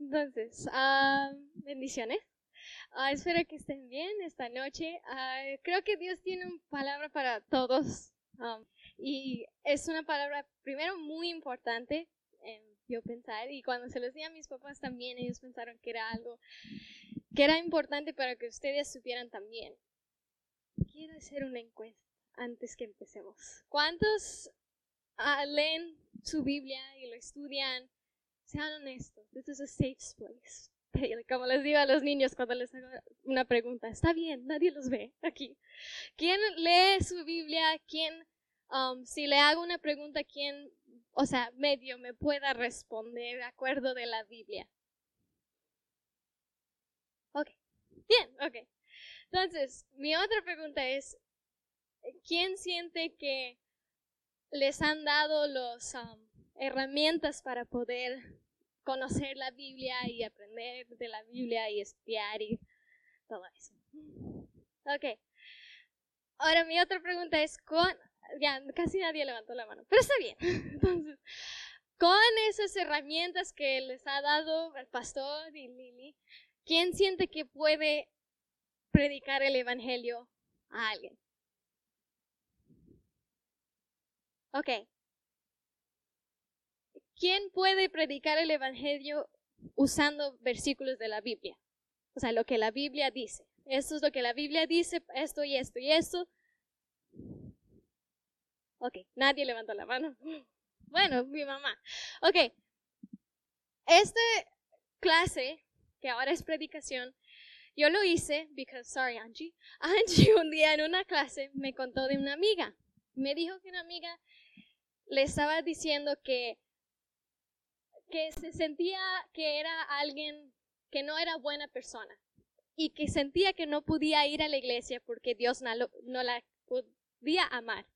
Entonces, ah, bendiciones. Ah, espero que estén bien esta noche. Ah, creo que Dios tiene una palabra para todos. um, y es una palabra, primero, muy importante yo pensar. Y cuando se los di a mis papás también, ellos pensaron que era algo que era importante para que ustedes supieran también. Quiero hacer una encuesta antes que empecemos. ¿Cuántos leen su Biblia y lo estudian? Sean honestos. This is a safe place. Como les digo a los niños cuando les hago una pregunta, está bien, nadie los ve aquí. ¿Quién lee su Biblia? ¿Quién, um, si le hago una pregunta, quién, o sea, medio me pueda responder de acuerdo de la Biblia? Ok, bien, ok. Entonces, mi otra pregunta es, ¿quién siente que les han dado las herramientas para poder conocer la Biblia y aprender de la Biblia y estudiar y todo eso? Ok. Ahora mi otra pregunta es, con, ya casi nadie levantó la mano, pero está bien. Entonces, con esas herramientas que les ha dado el pastor y Lili, ¿quién siente que puede predicar el Evangelio a alguien? Ok. ¿Quién puede predicar el Evangelio usando versículos de la Biblia? O sea, lo que la Biblia dice. Esto es lo que la Biblia dice, esto y esto y esto. Ok, nadie levantó la mano. Bueno, mi mamá. Ok. Esta clase, que ahora es predicación, yo lo hice, because, sorry Angie, Angie un día en una clase me contó de una amiga. Me dijo que una amiga le estaba diciendo que, que se sentía que era alguien que no era buena persona y que sentía que no podía ir a la iglesia porque Dios no, la podía amar.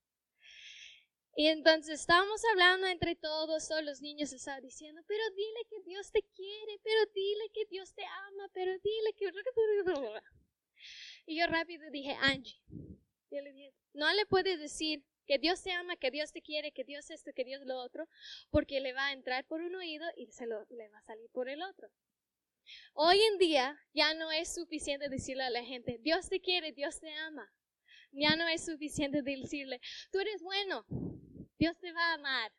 Y entonces estábamos hablando entre todos, todos los niños estaban diciendo, pero dile que Dios te quiere, pero dile que Dios te ama, pero dile que... Y yo rápido dije, Angie, yo le dije, no le puedes decir que Dios te ama, que Dios te quiere, que Dios esto, que Dios lo otro, porque le va a entrar por un oído y se le va a salir por el otro. Hoy en día ya no es suficiente decirle a la gente, Dios te quiere, Dios te ama. Ya no es suficiente decirle, tú eres bueno, Dios te va a amar.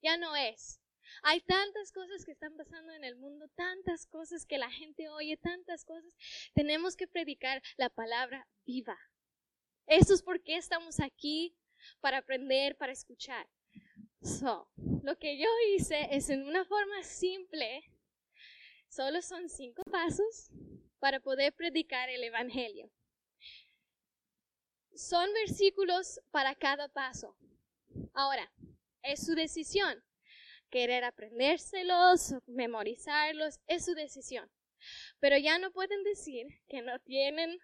Ya no es. Hay tantas cosas que están pasando en el mundo, tantas cosas que la gente oye, tantas cosas. Tenemos que predicar la palabra viva. Eso es por qué estamos aquí, para aprender, para escuchar. So, lo que yo hice es en una forma simple, solo son cinco pasos para poder predicar el Evangelio. Son versículos para cada paso. Ahora, es su decisión. Querer aprendérselos, memorizarlos, es su decisión. Pero ya no pueden decir que no tienen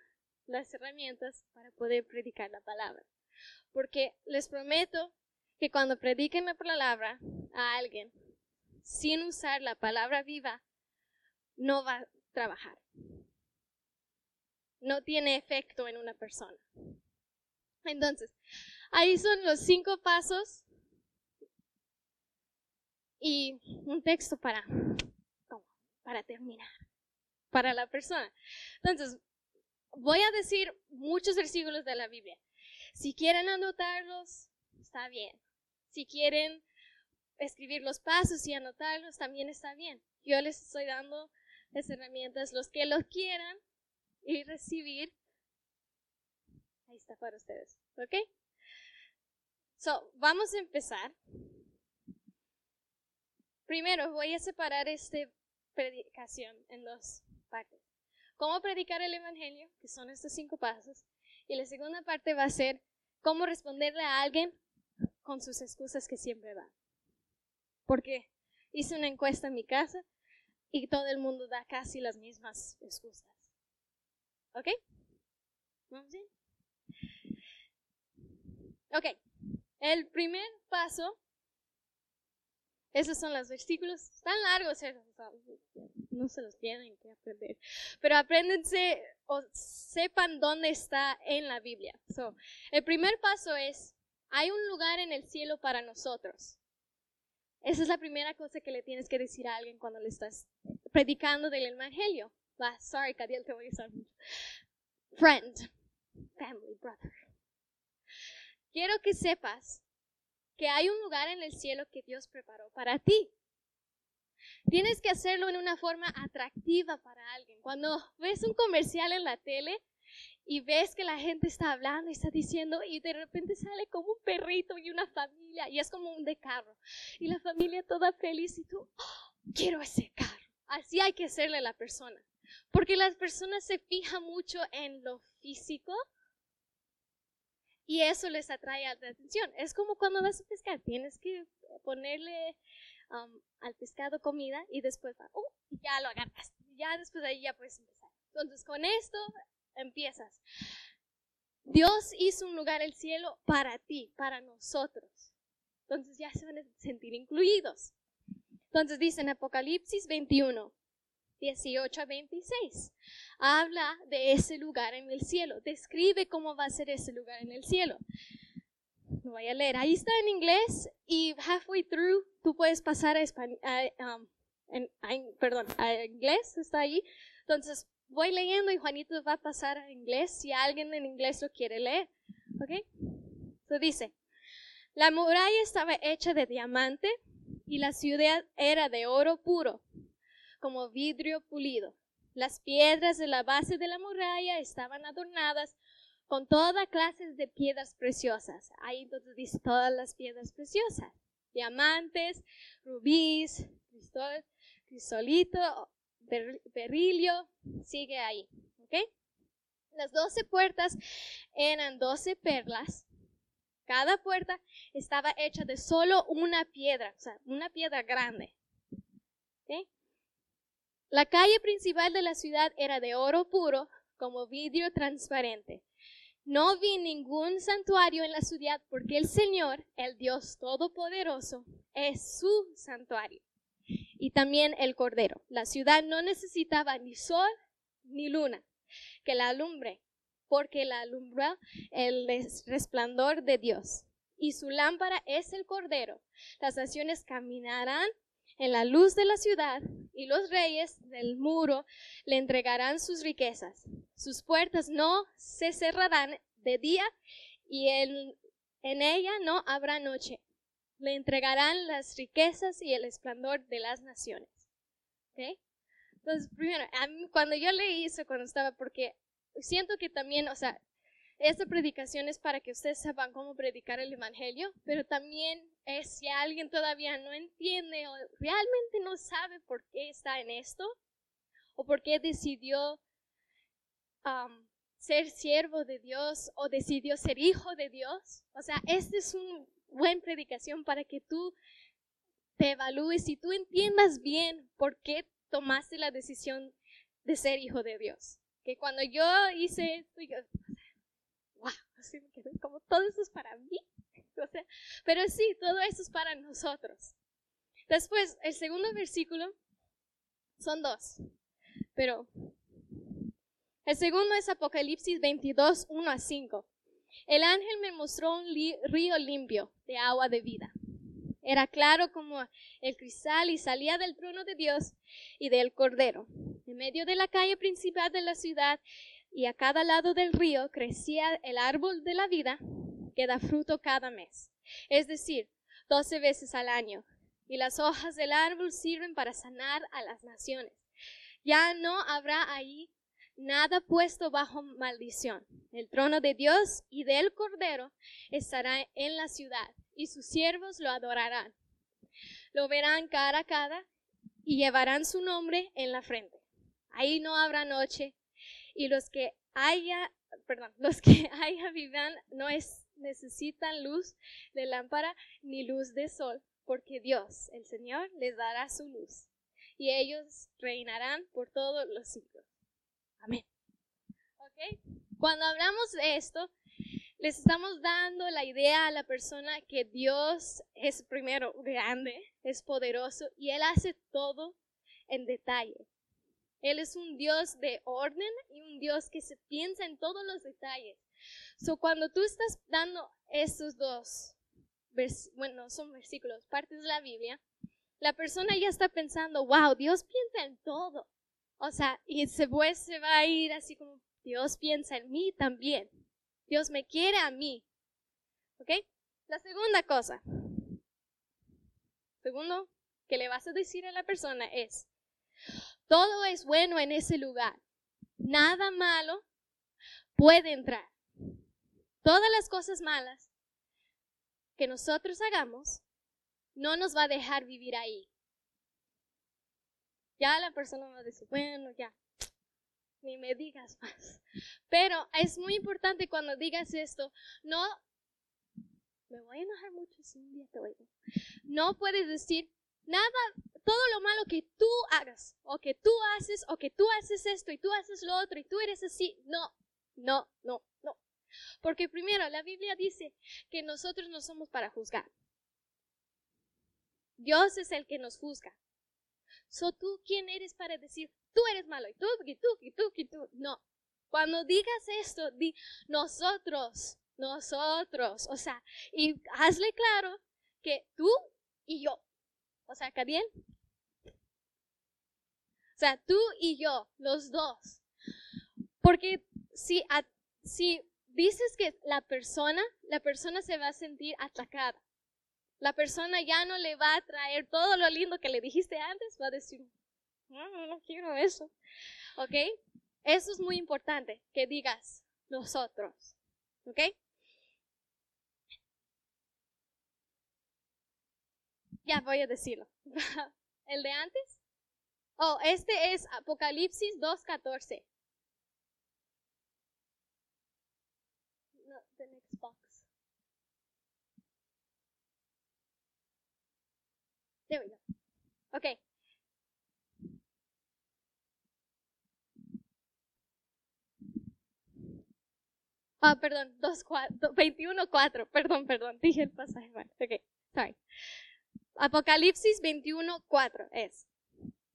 las herramientas para poder predicar la palabra. Porque les prometo que cuando prediquen la palabra a alguien sin usar la palabra viva, no va a trabajar. No tiene efecto en una persona. Entonces, ahí son los cinco pasos y un texto para, para terminar, para la persona. Entonces, voy a decir muchos versículos de la Biblia. Si quieren anotarlos, está bien. Si quieren escribir los pasos y anotarlos, también está bien. Yo les estoy dando las herramientas, los que los quieran y recibir. Ahí está para ustedes, ¿ok? So, vamos a empezar. Primero voy a separar esta predicación en dos partes. Cómo predicar el Evangelio, que son estos cinco pasos. Y la segunda parte va a ser cómo responderle a alguien con sus excusas que siempre dan. Porque hice una encuesta en mi casa y todo el mundo da casi las mismas excusas. ¿Ok? ¿Vamos bien? Ok. El primer paso, esos son los versículos, están largos, esos, no se los tienen que aprender, pero apréndense o sepan dónde está en la Biblia. So, el primer paso es, hay un lugar en el cielo para nosotros. Esa es la primera cosa que le tienes que decir a alguien cuando le estás predicando del Evangelio. Va, sorry, Cadiel, te voy a usar mucho. Friend, family, brother. Quiero que sepas que hay un lugar en el cielo que Dios preparó para ti. Tienes que hacerlo en una forma atractiva para alguien. Cuando ves un comercial en la tele y ves que la gente está hablando y está diciendo y de repente sale como un perrito y una familia y es como un de carro y la familia toda feliz y tú, oh, quiero ese carro. Así hay que hacerle a la persona. Porque las personas se fijan mucho en lo físico y eso les atrae la atención. Es como cuando vas a pescar, tienes que ponerle um, al pescado comida y después oh, ya lo agarras. Ya después de ahí ya puedes empezar. Entonces con esto empiezas. Dios hizo un lugar el cielo para ti, para nosotros. Entonces ya se van a sentir incluidos. Entonces dice en Apocalipsis 21, 18 a 26. Habla de ese lugar en el cielo. Describe cómo va a ser ese lugar en el cielo. Lo voy a leer. Ahí está en inglés y halfway through tú puedes pasar a, español, um, perdón, a inglés. Está ahí. Entonces voy leyendo y Juanito va a pasar a inglés si alguien en inglés lo quiere leer. ¿Ok? So dice, la muralla estaba hecha de diamante y la ciudad era de oro puro como vidrio pulido. Las piedras de la base de la muralla estaban adornadas con toda clase de piedras preciosas. Ahí entonces dice todas las piedras preciosas. Diamantes, rubíes, crisolito, berilio, sigue ahí. ¿ok? Las doce puertas eran doce perlas. Cada puerta estaba hecha de solo una piedra, o sea, una piedra grande. La calle principal de la ciudad era de oro puro, como vidrio transparente. No vi ningún santuario en la ciudad porque el Señor, el Dios Todopoderoso, es su santuario. Y también el Cordero. La ciudad no necesitaba ni sol ni luna que la alumbre, porque la alumbra el resplandor de Dios. Y su lámpara es el Cordero. Las naciones caminarán en la luz de la ciudad, y los reyes del muro le entregarán sus riquezas. Sus puertas no se cerrarán de día, y en, ella no habrá noche. Le entregarán las riquezas y el esplendor de las naciones. Entonces, primero, cuando yo leí eso, cuando estaba, porque siento que también, o sea, esta predicación es para que ustedes sepan cómo predicar el Evangelio, pero también es si alguien todavía no entiende o realmente no sabe por qué está en esto o por qué decidió um, ser siervo de Dios o decidió ser hijo de Dios. O sea, esta es una buena predicación para que tú te evalúes y tú entiendas bien por qué tomaste la decisión de ser hijo de Dios. Que cuando yo hice esto, yo, como todo eso es para mí. pero sí, todo eso es para nosotros. Después, el segundo versículo son dos, pero el segundo es Apocalipsis 22, 1 a 5. El ángel me mostró un río limpio de agua de vida. Era claro como el cristal y salía del trono de Dios y del Cordero. En medio de la calle principal de la ciudad y a cada lado del río crecía el árbol de la vida que da fruto cada mes, es decir, doce veces al año. Y las hojas del árbol sirven para sanar a las naciones. Ya no habrá ahí nada puesto bajo maldición. El trono de Dios y del Cordero estará en la ciudad, y sus siervos lo adorarán. Lo verán cara a cara y llevarán su nombre en la frente. Ahí no habrá noche, y los que haya, perdón, los que haya vivan no es, necesitan luz de lámpara ni luz de sol, porque Dios, el Señor, les dará su luz y ellos reinarán por todos los siglos. Amén. ¿Ok? Cuando hablamos de esto, les estamos dando la idea a la persona que Dios es primero grande, es poderoso y Él hace todo en detalle. Él es un Dios de orden y un Dios que se piensa en todos los detalles. So, cuando tú estás dando estos dos, bueno, son versículos, partes de la Biblia, la persona ya está pensando, wow, Dios piensa en todo. O sea, y después se va a ir así como, Dios piensa en mí también. Dios me quiere a mí. ¿Ok? La segunda cosa. Segundo que le vas a decir a la persona es, todo es bueno en ese lugar. Nada malo puede entrar. Todas las cosas malas que nosotros hagamos no nos va a dejar vivir ahí. Ya la persona va a decir, bueno, ya, ni me digas más. Pero es muy importante cuando digas esto, no, me voy a enojar mucho si un día te oigo. No puedes decir nada, todo lo malo que tú hagas, o que tú haces, o que tú haces esto y tú haces lo otro y tú eres así. No, no, no, no. Porque primero, la Biblia dice que nosotros no somos para juzgar. Dios es el que nos juzga. So tú quién eres para decir, tú eres malo y tú, y tú, y tú, y tú. No. Cuando digas esto, di nosotros, nosotros. O sea, y hazle claro que tú y yo. O sea, ¿está bien? O sea, tú y yo, los dos. Porque si, si dices que la persona, la persona se va a sentir atacada. La persona ya no le va a traer todo lo lindo que le dijiste antes, va a decir, no, no quiero eso. ¿Ok? Eso es muy importante, que digas nosotros. ¿Ok? Ya voy a decirlo. ¿El de antes? Oh, este es Apocalipsis 2.14. No, the next box. There we go. Okay. Ah, perdón, 21.4, perdón, perdón, dije el pasaje mal. Ok, sorry. Apocalipsis 21.4 es,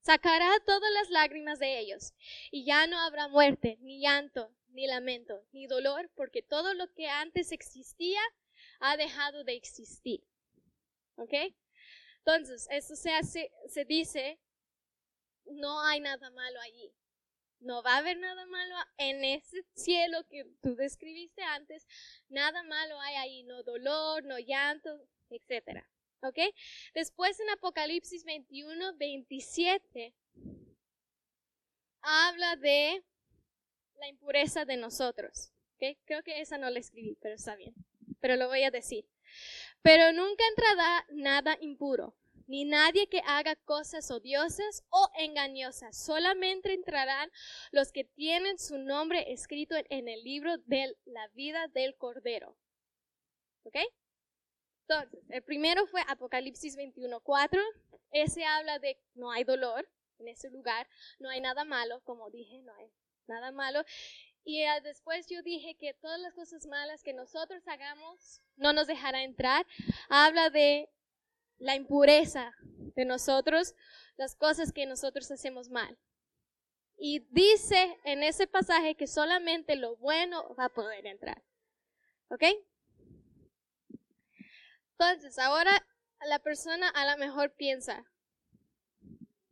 sacará todas las lágrimas de ellos, y ya no habrá muerte, ni llanto, ni lamento, ni dolor, porque todo lo que antes existía ha dejado de existir. ¿Ok? Entonces, eso se dice, no hay nada malo allí. No va a haber nada malo en ese cielo que tú describiste antes. Nada malo hay ahí, no dolor, no llanto, etcétera. ¿Ok? Después en Apocalipsis 21, 27, habla de la impureza de nosotros. Creo que esa no la escribí, pero está bien. Pero lo voy a decir. Pero nunca entrará nada impuro, ni nadie que haga cosas odiosas o engañosas. Solamente entrarán los que tienen su nombre escrito en el libro de la vida del Cordero. ¿Ok? Entonces, el primero fue Apocalipsis 21.4. Ese habla de no hay dolor en ese lugar, no hay nada malo, como dije, no hay nada malo. Y ah, después yo dije que todas las cosas malas que nosotros hagamos no nos dejará entrar. Habla de la impureza de nosotros, las cosas que nosotros hacemos mal. Y dice en ese pasaje que solamente lo bueno va a poder entrar. ¿Ok? Entonces, ahora la persona a lo mejor piensa,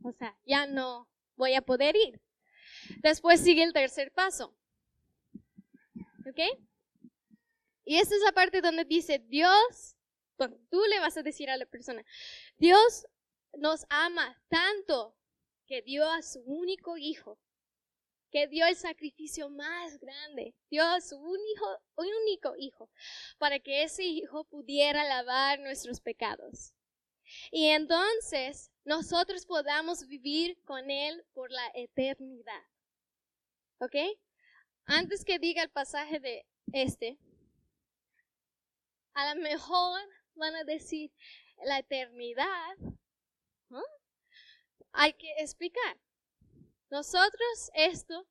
o sea, ya no voy a poder ir. Después sigue el tercer paso. ¿Ok? Y esta es la parte donde dice, Dios, tú le vas a decir a la persona, Dios nos ama tanto que dio a su único hijo que dio el sacrificio más grande, dio a su único, único hijo, para que ese hijo pudiera lavar nuestros pecados. Y entonces nosotros podamos vivir con él por la eternidad. ¿Ok? Antes que diga el pasaje de este, a lo mejor van a decir la eternidad. Hay que explicar. Nosotros esto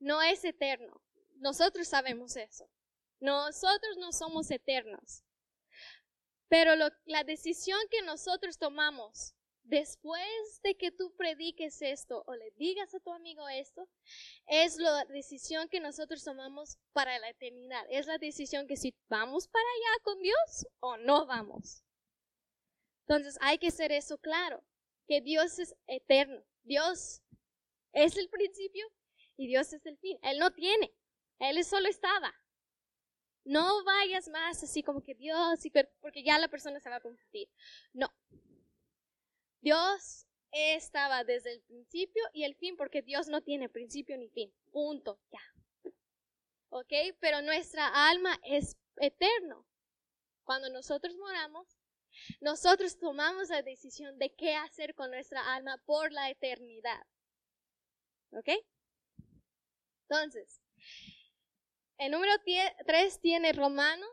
no es eterno. Nosotros sabemos eso. Nosotros no somos eternos. Pero la decisión que nosotros tomamos después de que tú prediques esto o le digas a tu amigo esto, es la decisión que nosotros tomamos para la eternidad. Es la decisión que si vamos para allá con Dios o no vamos. Entonces hay que ser eso claro, que Dios es eterno. Dios es el principio y Dios es el fin. Él no tiene, Él solo estaba. No vayas más así como que Dios, porque ya la persona se va a confundir. No. Dios estaba desde el principio y el fin, porque Dios no tiene principio ni fin. Punto. Ya. ¿Ok? Pero nuestra alma es eterno. Cuando nosotros moramos, nosotros tomamos la decisión de qué hacer con nuestra alma por la eternidad. ¿Ok? Entonces, el número 3 tiene Romanos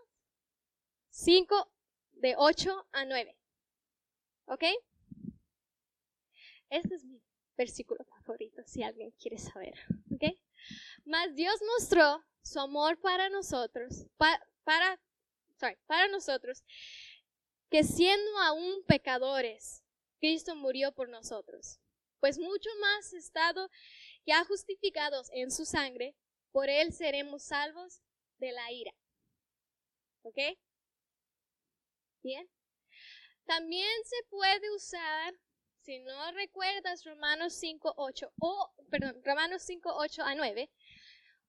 5 de 8 a 9. ¿Ok? Este es mi versículo favorito, si alguien quiere saber. ¿Ok? Mas Dios mostró su amor para nosotros, para, sorry, para nosotros, que siendo aún pecadores, Cristo murió por nosotros. Pues mucho más estado ya justificados en su sangre, por él seremos salvos de la ira. ¿Ok? Bien. También se puede usar, si no recuerdas Romanos 5, 8, o, perdón, Romanos 5, 8 a 9,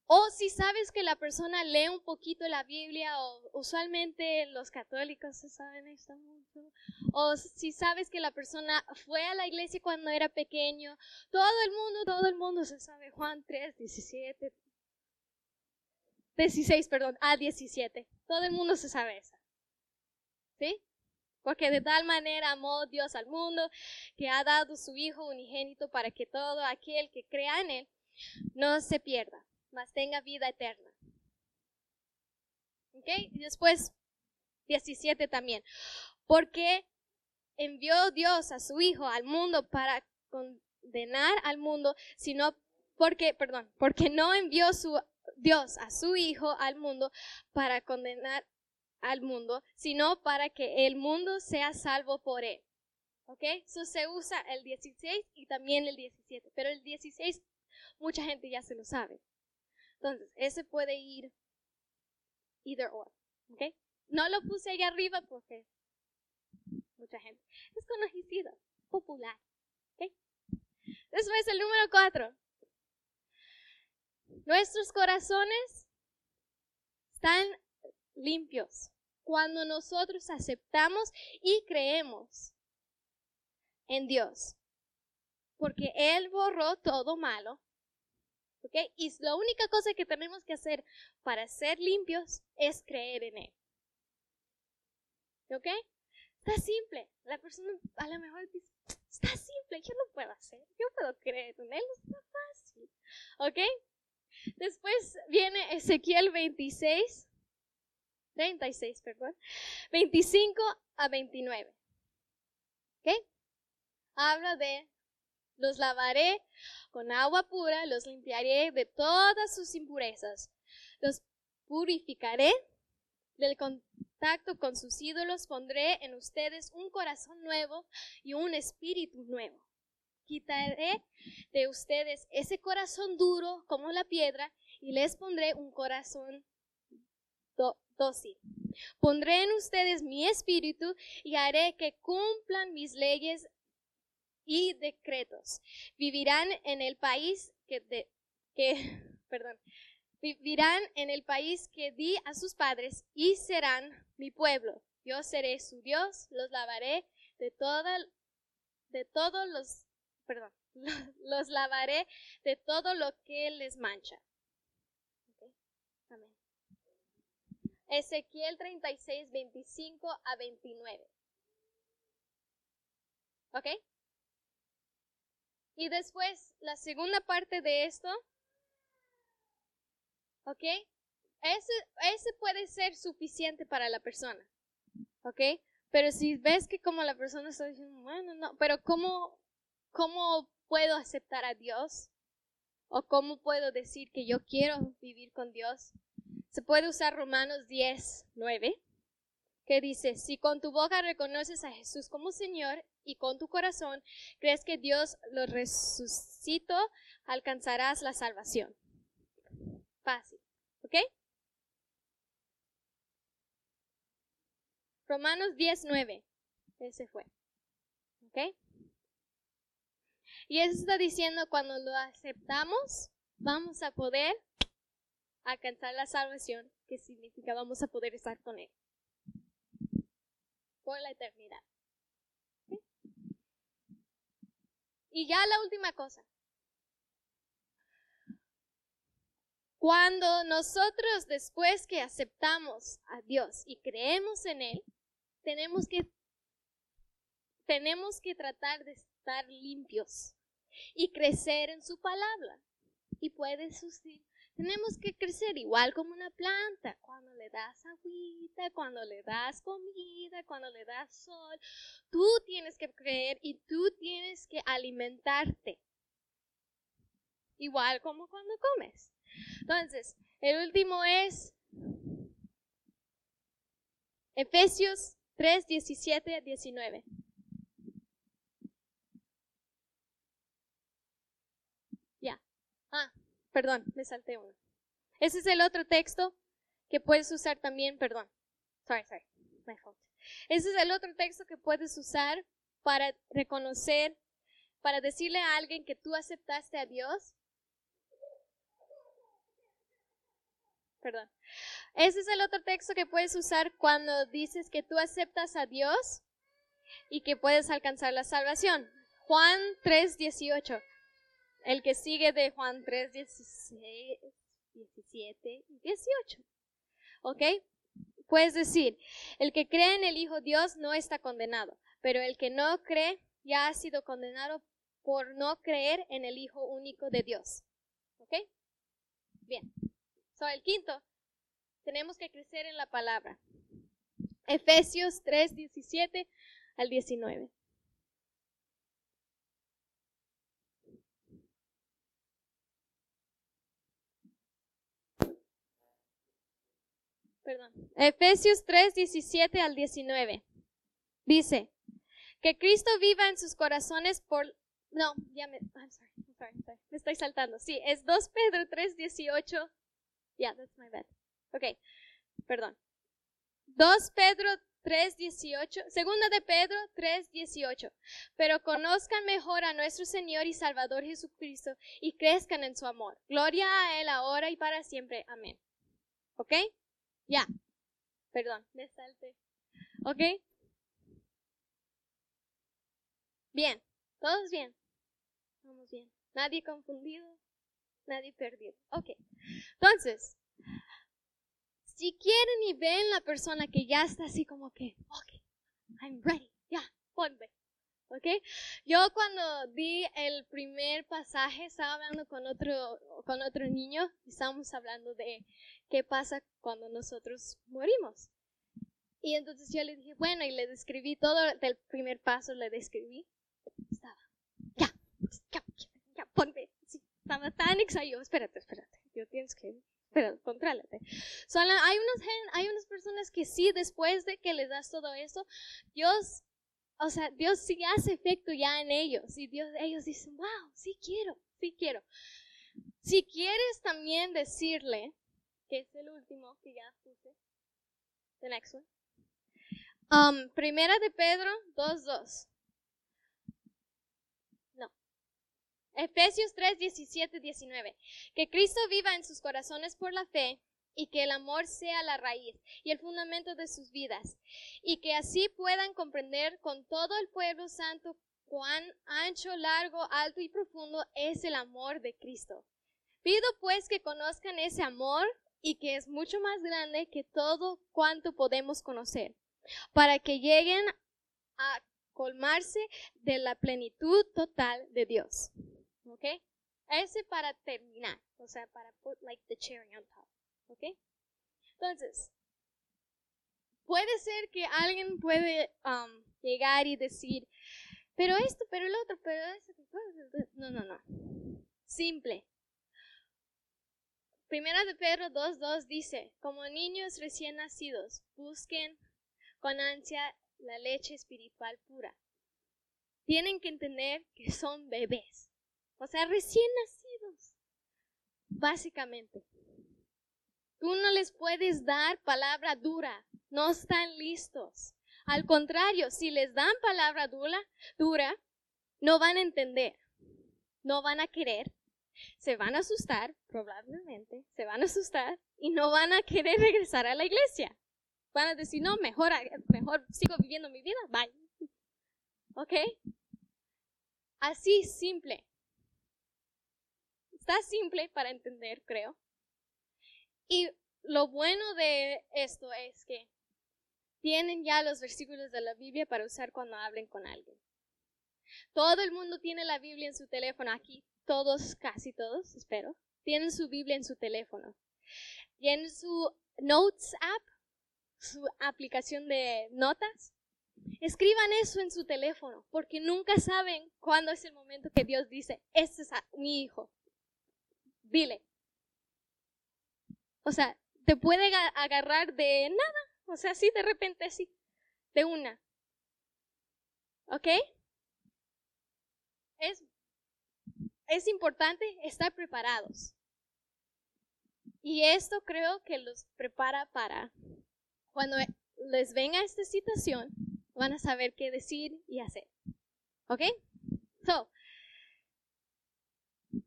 o si sabes que la persona lee un poquito la Biblia, o usualmente los católicos se saben esto mucho, o si sabes que la persona fue a la iglesia cuando era pequeño, todo el mundo, todo el mundo se sabe Juan 3, 17, 16, perdón, a 17. Todo el mundo se sabe eso. ¿Sí? Porque de tal manera amó Dios al mundo que ha dado su Hijo unigénito para que todo aquel que crea en Él no se pierda, mas tenga vida eterna. ¿Ok? Y después, 17 también. Porque envió Dios a su Hijo al mundo para condenar al mundo, sino porque, perdón, porque no envió su Dios a su Hijo al mundo para condenar al mundo, sino para que el mundo sea salvo por él. ¿Ok? Eso se usa el 16 y también el 17, pero el 16 mucha gente ya se lo sabe. Entonces, ese puede ir either or, ¿ok? No lo puse ahí arriba porque mucha gente es conocido, popular, ¿ok? Después el número 4. Nuestros corazones están limpios cuando nosotros aceptamos y creemos en Dios. Porque Él borró todo malo ¿Ok? Y la única cosa que tenemos que hacer para ser limpios es creer en Él. ¿Ok? Está simple. La persona a lo mejor dice, está simple, yo no puedo hacer, yo puedo creer en Él, está fácil. ¿Ok? Después viene Ezequiel 26, 36, perdón, 25 a 29. ¿Ok? Habla de los lavaré con agua pura, los limpiaré de todas sus impurezas, los purificaré del contacto con sus ídolos, pondré en ustedes un corazón nuevo y un espíritu nuevo. Quitaré de ustedes ese corazón duro como la piedra y les pondré un corazón dócil. Pondré en ustedes mi espíritu y haré que cumplan mis leyes y decretos. Vivirán en el país que, que perdón, vivirán en el país que di a sus padres y serán mi pueblo. Yo seré su Dios, los lavaré de toda, de todos los, perdón, los lavaré de todo lo que les mancha. Amén. Ezequiel 36, 25 a 29. ¿Ok? Y después, la segunda parte de esto, ¿ok? Ese, ese puede ser suficiente para la persona, ¿ok? Pero si ves que como la persona está diciendo, bueno, no, pero ¿cómo, cómo puedo aceptar a Dios? ¿O cómo puedo decir que yo quiero vivir con Dios? Se puede usar Romanos 10, 9, que dice, si con tu boca reconoces a Jesús como Señor y con tu corazón crees que Dios lo resucitó, alcanzarás la salvación. Fácil. ¿Ok? Romanos 10, 9. Ese fue. ¿Ok? Y eso está diciendo cuando lo aceptamos, vamos a poder alcanzar la salvación, que significa vamos a poder estar con Él por la eternidad. Y ya la última cosa. Cuando nosotros después que aceptamos a Dios y creemos en Él, tenemos que, tenemos que tratar de estar limpios y crecer en su palabra. Y puede suceder tenemos que crecer igual como una planta. Cuando le das agüita, cuando le das comida, cuando le das sol, tú tienes que creer y tú tienes que alimentarte. Igual como cuando comes. Entonces, el último es Efesios 3, 17, 19. Ya. Ah, Perdón, me salté uno. Ese es el otro texto que puedes usar también, perdón. Sorry, sorry, my fault. Ese es el otro texto que puedes usar para reconocer, para decirle a alguien que tú aceptaste a Dios. Perdón. Ese es el otro texto que puedes usar cuando dices que tú aceptas a Dios y que puedes alcanzar la salvación. Juan 3:18 el que sigue de Juan 3, 16, 17 y 18. ¿Ok? Puedes decir, el que cree en el Hijo Dios no está condenado, pero el que no cree ya ha sido condenado por no creer en el Hijo único de Dios. ¿Ok? Bien. So, el quinto, tenemos que crecer en la palabra. Efesios 3, 17 al 19. Perdón. Efesios 3, 17 al 19. Dice, que Cristo viva en sus corazones por... No, ya me... I'm sorry, I'm sorry, I'm sorry. Me estoy saltando. Sí, es 2 Pedro 3, 18. Yeah, that's my bad. Ok, perdón. 2 Pedro 3, 18. Segunda de Pedro 3, 18. Pero conozcan mejor a nuestro Señor y Salvador Jesucristo y crezcan en su amor. Gloria a Él ahora y para siempre. Amén. ¿Ok? Ya. Perdón, me salte. ¿Ok? Bien. ¿Todos bien? Vamos bien. Nadie confundido, nadie perdido. Ok. Entonces, si quieren y ven la persona que ya está así como que, ok, I'm ready, ya, ponme. ¿Ok? Yo cuando di el primer pasaje estaba hablando con otro, con otro niño y estábamos hablando de qué pasa cuando nosotros morimos. Y entonces yo le dije, bueno, y le describí todo del primer paso, le describí. Estaba, ya, ya, ya, ponme. Sí, estaba tan excited. Espérate, espérate. Yo tienes que, espérate, contrólate. Solo hay, unas, hay unas personas que sí, después de que les das todo eso, Dios, o sea, Dios sí hace efecto ya en ellos. Y Dios, ellos dicen, wow, sí quiero, sí quiero. Si quieres también decirle, que es el último que ya puse. The next one. Um, primera de Pedro 2.2. No. Efesios 3, 17, 19. Que Cristo viva en sus corazones por la fe y que el amor sea la raíz y el fundamento de sus vidas, y que así puedan comprender con todo el pueblo santo cuán ancho, largo, alto y profundo es el amor de Cristo. Pido pues que conozcan ese amor y que es mucho más grande que todo cuanto podemos conocer, para que lleguen a colmarse de la plenitud total de Dios. ¿Ok? Ese para terminar, o sea, para put like the cherry on top. ¿Ok? Entonces, puede ser que alguien puede um, llegar y decir, pero esto, pero el otro, pero eso. No, no, no. Simple. Primera de Pedro 2.2 dice, como niños recién nacidos, busquen con ansia la leche espiritual pura. Tienen que entender que son bebés, o sea, recién nacidos, básicamente. Tú no les puedes dar palabra dura, no están listos. Al contrario, si les dan palabra dura, dura, no van a entender, no van a querer, se van a asustar, probablemente, se van a asustar y no van a querer regresar a la iglesia. Van a decir, no, mejor, mejor sigo viviendo mi vida, bye. ¿Ok? Así simple. Está simple para entender, creo. Y lo bueno de esto es que tienen ya los versículos de la Biblia para usar cuando hablen con alguien. Todo el mundo tiene la Biblia en su teléfono aquí, todos, casi todos, espero, tienen su Biblia en su teléfono. Tienen su Notes app, su aplicación de notas. Escriban eso en su teléfono, porque nunca saben cuándo es el momento que Dios dice, este es mi hijo. Dile. O sea, te puede agarrar de nada, o sea, así de repente, así, de una. ¿Ok? Es, es importante estar preparados. Y esto creo que los prepara para cuando les venga esta situación, van a saber qué decir y hacer. ¿Ok? So,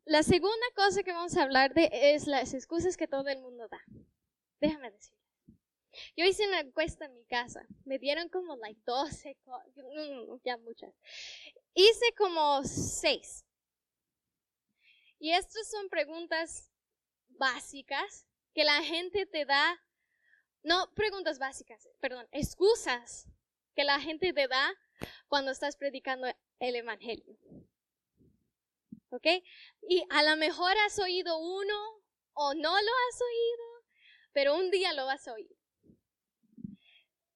la segunda cosa que vamos a hablar de es las excusas que todo el mundo da. Déjame decir. Yo hice una encuesta en mi casa. Me dieron como like 12, ya muchas. Hice como 6. Y estas son preguntas básicas que la gente te da, no preguntas básicas, perdón, excusas que la gente te da cuando estás predicando el Evangelio. ¿Ok? Y a lo mejor has oído uno o no lo has oído, pero un día lo vas a oír.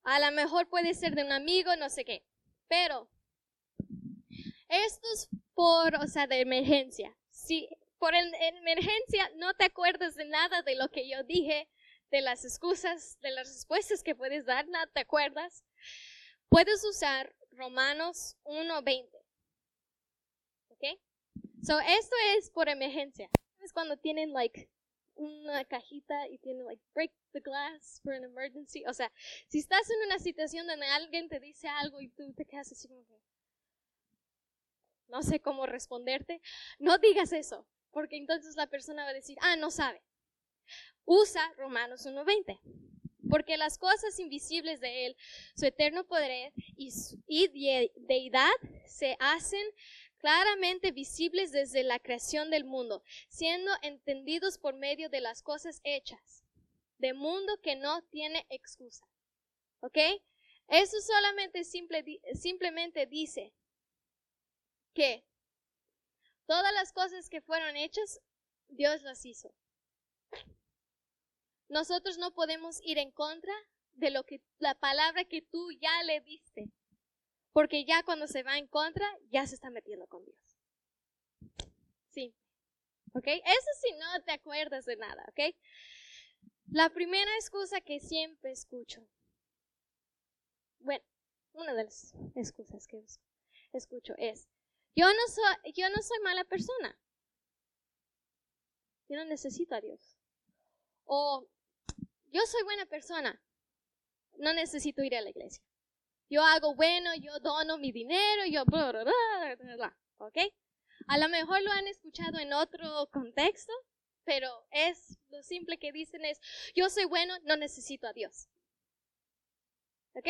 A lo mejor puede ser de un amigo, no sé qué. Pero esto es por, o sea, de emergencia. Si por emergencia no te acuerdas de nada de lo que yo dije, de las excusas, de las respuestas que puedes dar, no te acuerdas, puedes usar Romanos 1.20. ¿Ok? So, esto es por emergencia. Es cuando tienen, like, una cajita y tienen, like, break the glass for an emergency. O sea, si estás en una situación donde alguien te dice algo y tú te quedas así como no sé cómo responderte, no digas eso, porque entonces la persona va a decir, ah, no sabe. Usa Romanos 1.20 porque las cosas invisibles de Él, su eterno poder y, y, deidad se hacen claramente visibles desde la creación del mundo, siendo entendidos por medio de las cosas hechas, de mundo que no tiene excusa. ¿Ok? Eso solamente simple, simplemente dice que todas las cosas que fueron hechas, Dios las hizo. Nosotros no podemos ir en contra de lo que la palabra que tú ya le diste. Porque ya cuando se va en contra, ya se está metiendo con Dios. Sí. ¿Ok? Eso sí no te acuerdas de nada, ¿ok? La primera excusa que siempre escucho. Bueno, una de las excusas que escucho es, yo no soy, mala persona. Yo no necesito a Dios. O yo soy buena persona. No necesito ir a la iglesia yo hago bueno, yo dono mi dinero, yo bla, ¿ok? A lo mejor lo han escuchado en otro contexto, pero es lo simple que dicen es, yo soy bueno, no necesito a Dios. ¿Ok?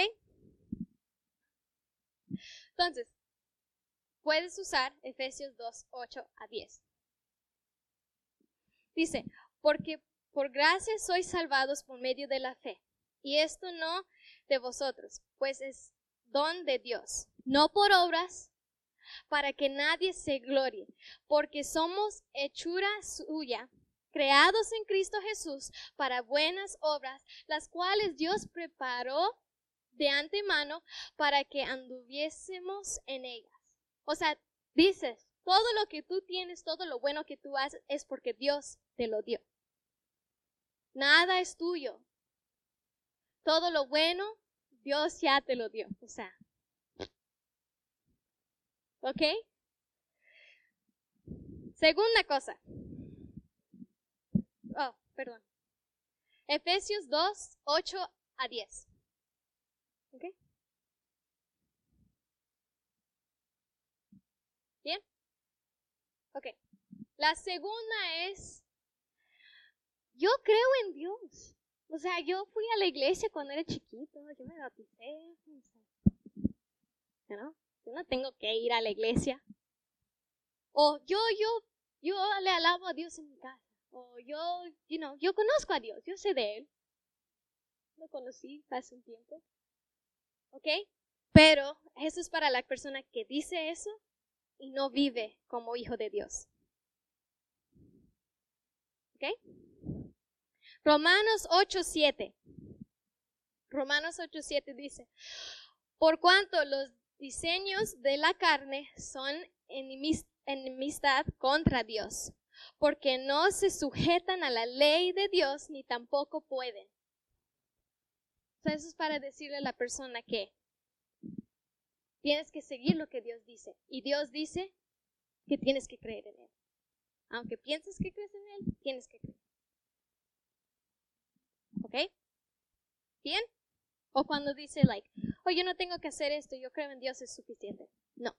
Entonces, puedes usar Efesios 2, 8 a 10. Dice, porque por gracia sois salvados por medio de la fe. Y esto no de vosotros, pues es don de Dios, no por obras, para que nadie se glorie, porque somos hechura suya, creados en Cristo Jesús para buenas obras, las cuales Dios preparó de antemano para que anduviésemos en ellas. O sea, dices, todo lo que tú tienes, todo lo bueno que tú haces es porque Dios te lo dio. Nada es tuyo. Todo lo bueno Dios ya te lo dio. O sea. ¿Ok? Segunda cosa. Oh, perdón. Efesios 2, 8 a 10. ¿Ok? Ok. La segunda es, yo creo en Dios. O sea, yo fui a la iglesia cuando era chiquito, yo me bauticé. ¿no? Yo no tengo que ir a la iglesia. O yo, yo, yo le alabo a Dios en mi casa. O yo, you know, yo conozco a Dios, yo sé de Él. Lo conocí hace un tiempo. ¿Ok? Pero eso es para la persona que dice eso y no vive como hijo de Dios. ¿Ok? Romanos 8:7. Romanos 8:7 dice, por cuanto los diseños de la carne son enemistad contra Dios, porque no se sujetan a la ley de Dios ni tampoco pueden. eso es para decirle a la persona que tienes que seguir lo que Dios dice. Y Dios dice que tienes que creer en Él. Aunque pienses que crees en Él, tienes que creer. ¿Ok? ¿Bien? O cuando dice, like, oh, yo no tengo que hacer esto, yo creo en Dios es suficiente. No.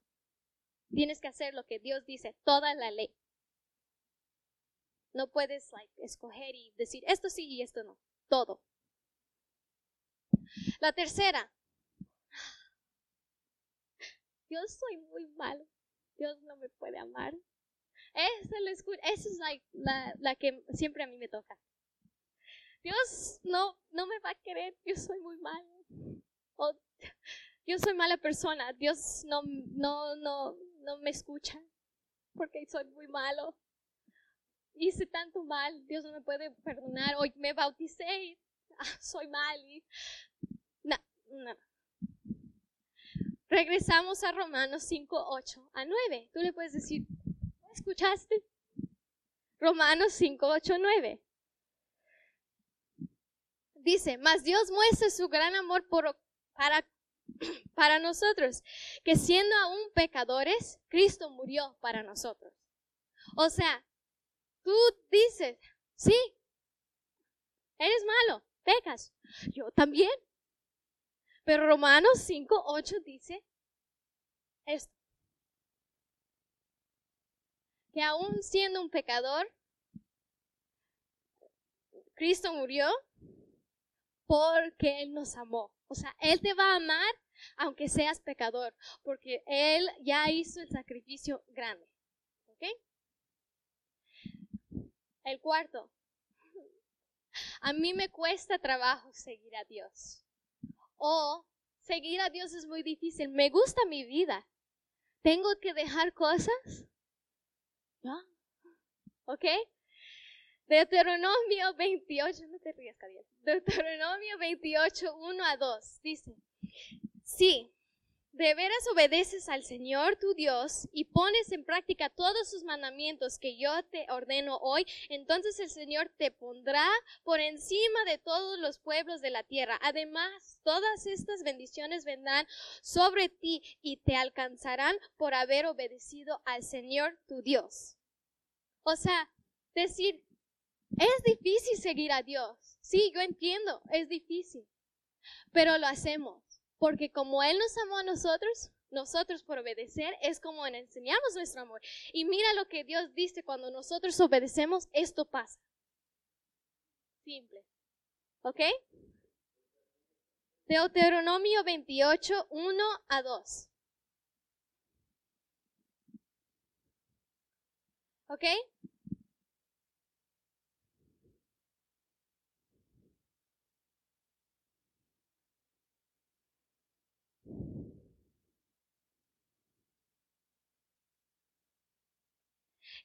Tienes que hacer lo que Dios dice, toda la ley. No puedes, like, escoger y decir esto sí y esto no. Todo. La tercera. Yo soy muy malo. Dios no me puede amar. Esa es, es like, la, la que siempre a mí me toca. Dios no, no me va a querer, yo soy muy malo. O, yo soy mala persona, Dios no, no, no, no me escucha porque soy muy malo. Hice tanto mal, Dios no me puede perdonar. Hoy me bauticé ah, soy mal. Y, no, no. Regresamos a Romanos 5, 8 a 9. Tú le puedes decir, ¿escuchaste? Romanos 5, 8, 9. Dice, mas Dios muestra su gran amor por, para, para nosotros, que siendo aún pecadores, Cristo murió para nosotros. O sea, tú dices, sí, eres malo, pecas, yo también. Pero Romanos 5, 8 dice. Que aún siendo un pecador, Cristo murió porque Él nos amó. O sea, Él te va a amar aunque seas pecador, porque Él ya hizo el sacrificio grande. ¿Ok? El cuarto. A mí me cuesta trabajo seguir a Dios. O seguir a Dios es muy difícil. Me gusta mi vida. Tengo que dejar cosas. ¿No? ¿Ok? Deuteronomio 28, no te rías, Cadiel. Deuteronomio 28, 1 a 2 dice, si de veras obedeces al Señor tu Dios y pones en práctica todos sus mandamientos que yo te ordeno hoy, entonces el Señor te pondrá por encima de todos los pueblos de la tierra. Además, todas estas bendiciones vendrán sobre ti y te alcanzarán por haber obedecido al Señor tu Dios. O sea, decir, es difícil seguir a Dios. Sí, yo entiendo, es difícil. Pero lo hacemos. Porque como Él nos amó a nosotros, nosotros por obedecer es como enseñamos nuestro amor. Y mira lo que Dios dice cuando nosotros obedecemos, esto pasa. Simple. ¿Ok? Deuteronomio 28, 1 a 2. ¿Ok?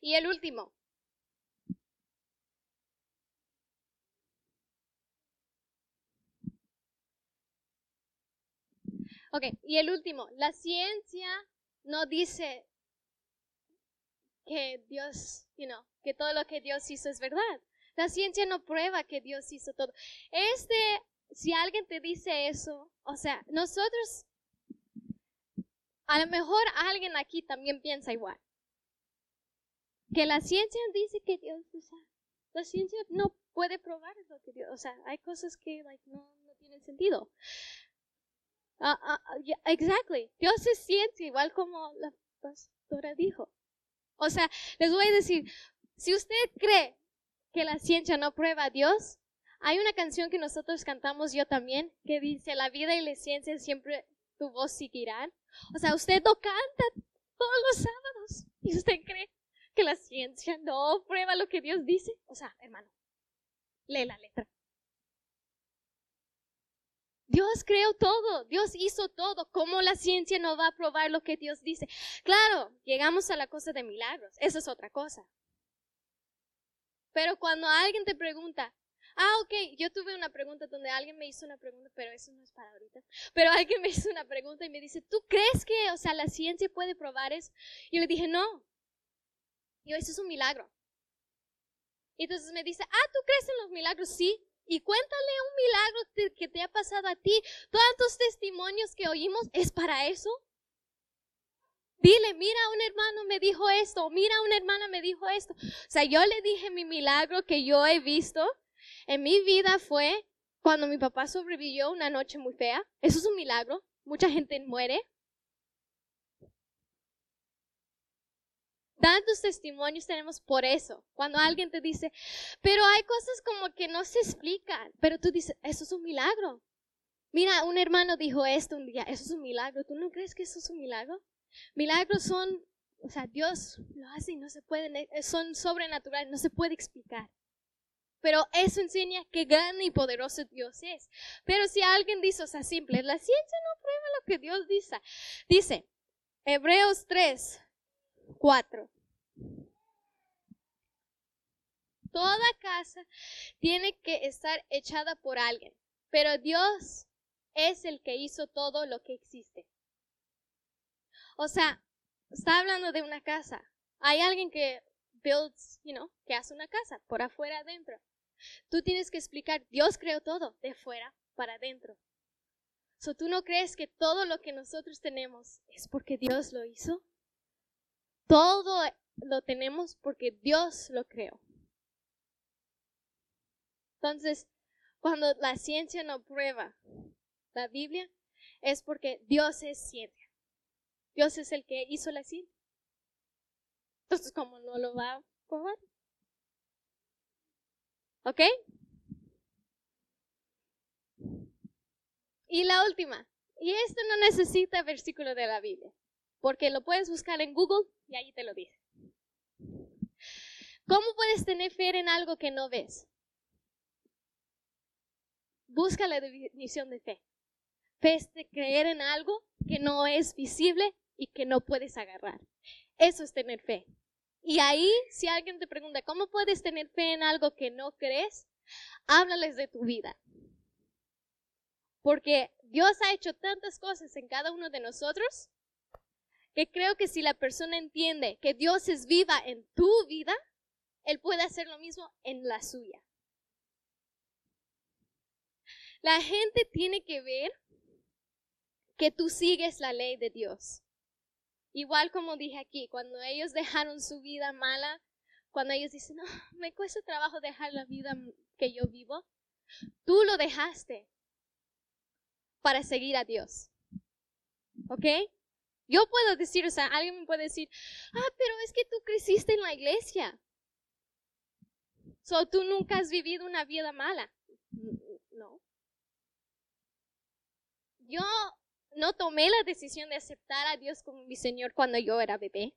Y el último. Ok, y el último. La ciencia no dice que Dios, you know, que todo lo que Dios hizo es verdad. La ciencia no prueba que Dios hizo todo. Este, si alguien te dice eso, o sea, nosotros, a lo mejor alguien aquí también piensa igual que la ciencia dice que Dios, o sea, la ciencia no puede probar lo que Dios, o sea, hay cosas que no, tienen sentido. Uh, exactly. Dios es ciencia, igual como la pastora dijo. O sea, les voy a decir, si usted cree que la ciencia no prueba a Dios, hay una canción que nosotros cantamos yo también que dice, la vida y la ciencia siempre tu voz seguirán. O sea, usted no canta todos los sábados y usted cree que la ciencia no prueba lo que Dios dice. O sea, hermano, lee la letra. Dios creó todo, Dios hizo todo. ¿Cómo la ciencia no va a probar lo que Dios dice? Claro, llegamos a la cosa de milagros, eso es otra cosa. Pero cuando alguien te pregunta, ah, ok, yo tuve una pregunta donde alguien me hizo una pregunta, pero eso no es para ahorita. Pero alguien me hizo una pregunta y me dice, ¿tú crees que, o sea, la ciencia puede probar eso? Y yo le dije, no. Y eso es un milagro. Y entonces me dice, ah, ¿tú crees en los milagros? Sí. Y cuéntale un milagro que te ha pasado a ti. Todos tus testimonios que oímos es para eso. Dile, mira, un hermano me dijo esto, mira, una hermana me dijo esto. O sea, yo le dije mi milagro que yo he visto en mi vida fue cuando mi papá sobrevivió una noche muy fea. Eso es un milagro. Mucha gente muere. Tantos testimonios tenemos por eso. Cuando alguien te dice, pero hay cosas como que no se explican, pero tú dices, eso es un milagro. Mira, un hermano dijo esto un día, eso es un milagro. ¿Tú no crees que eso es un milagro? Milagros son, o sea, Dios lo hace y no se pueden, eh, son sobrenaturales, no se puede explicar. Pero eso enseña qué grande y poderoso Dios es. Pero si alguien dice, o sea, simple, la ciencia no prueba lo que Dios dice. Dice, Hebreos 3, 4. Toda casa tiene que estar echada por alguien, pero Dios es el que hizo todo lo que existe. O sea, está hablando de una casa. Hay alguien que builds, you know, que hace una casa por afuera adentro. Tú tienes que explicar, Dios creó todo de fuera para adentro. So, ¿Tú no crees que todo lo que nosotros tenemos es porque Dios lo hizo? Todo lo tenemos porque Dios lo creó. Entonces, cuando la ciencia no prueba la Biblia, es porque Dios es ciencia. Dios es el que hizo la ciencia. Entonces, ¿cómo no lo va a probar? ¿Ok? Y la última. Y esto no necesita versículo de la Biblia, porque lo puedes buscar en Google y ahí te lo dice. ¿Cómo puedes tener fe en algo que no ves? Busca la definición de fe. Fe es creer en algo que no es visible y que no puedes agarrar. Eso es tener fe. Y ahí, si alguien te pregunta, ¿cómo puedes tener fe en algo que no crees? Háblales de tu vida. Porque Dios ha hecho tantas cosas en cada uno de nosotros que creo que si la persona entiende que Dios es viva en tu vida, Él puede hacer lo mismo en la suya. La gente tiene que ver que tú sigues la ley de Dios. Igual como dije aquí, cuando ellos dejaron su vida mala, cuando ellos dicen, no, me cuesta trabajo dejar la vida que yo vivo, tú lo dejaste para seguir a Dios. ¿Ok? Yo puedo decir, o sea, alguien me puede decir, ah, pero es que tú creciste en la iglesia. So, tú nunca has vivido una vida mala. No. Yo no tomé la decisión de aceptar a Dios como mi Señor cuando yo era bebé.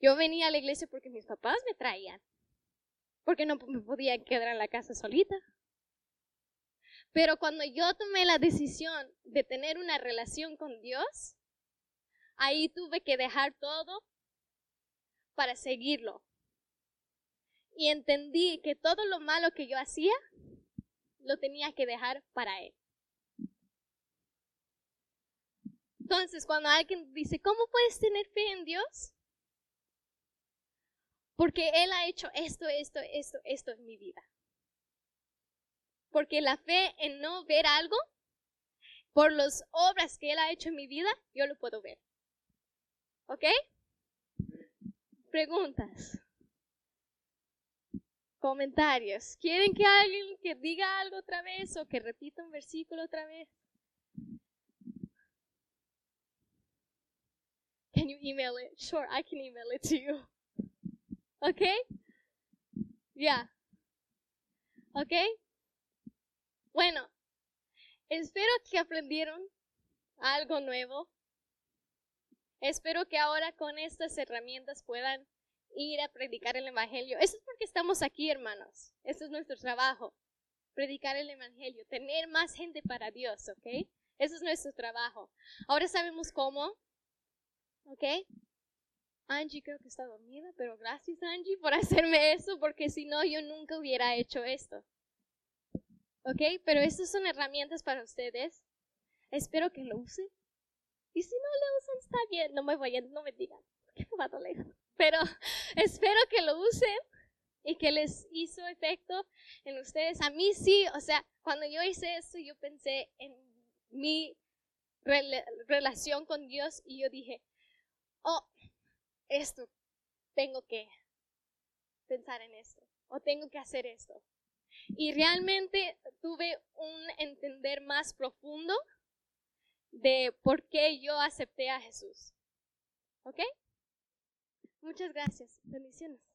Yo venía a la iglesia porque mis papás me traían, porque no me podía quedar en la casa solita. Pero cuando yo tomé la decisión de tener una relación con Dios, ahí tuve que dejar todo para seguirlo. Y entendí que todo lo malo que yo hacía, lo tenía que dejar para Él. Entonces, cuando alguien dice, ¿cómo puedes tener fe en Dios? Porque Él ha hecho esto, esto, esto, esto en mi vida. Porque la fe en no ver algo, por las obras que Él ha hecho en mi vida, yo lo puedo ver. ¿Ok? Preguntas. Comentarios. ¿Quieren que alguien que diga algo otra vez o que repita un versículo otra vez? you email it? Sure, I can email it to you. Okay? Yeah. Okay? Bueno, espero que aprendieron algo nuevo. Espero que ahora con estas herramientas puedan ir a predicar el Evangelio. Eso es porque estamos aquí, hermanos. Eso es nuestro trabajo. Predicar el Evangelio, tener más gente para Dios, ¿ok? Eso es nuestro trabajo. Ahora sabemos cómo, ¿ok? Angie creo que está dormida, pero gracias Angie por hacerme eso, porque si no yo nunca hubiera hecho esto. ¿Ok? Pero estas son herramientas para ustedes. Espero que lo usen. Y si no lo usan, está bien. No me vayan, no me digan, porque me va a doler. Pero espero que lo usen y que les hizo efecto en ustedes. A mí sí, o sea, cuando yo hice esto, yo pensé en mi relación con Dios y yo dije, oh, esto, tengo que pensar en esto, o tengo que hacer esto. Y realmente tuve un entender más profundo de por qué yo acepté a Jesús. ¿Ok? Muchas gracias. Bendiciones.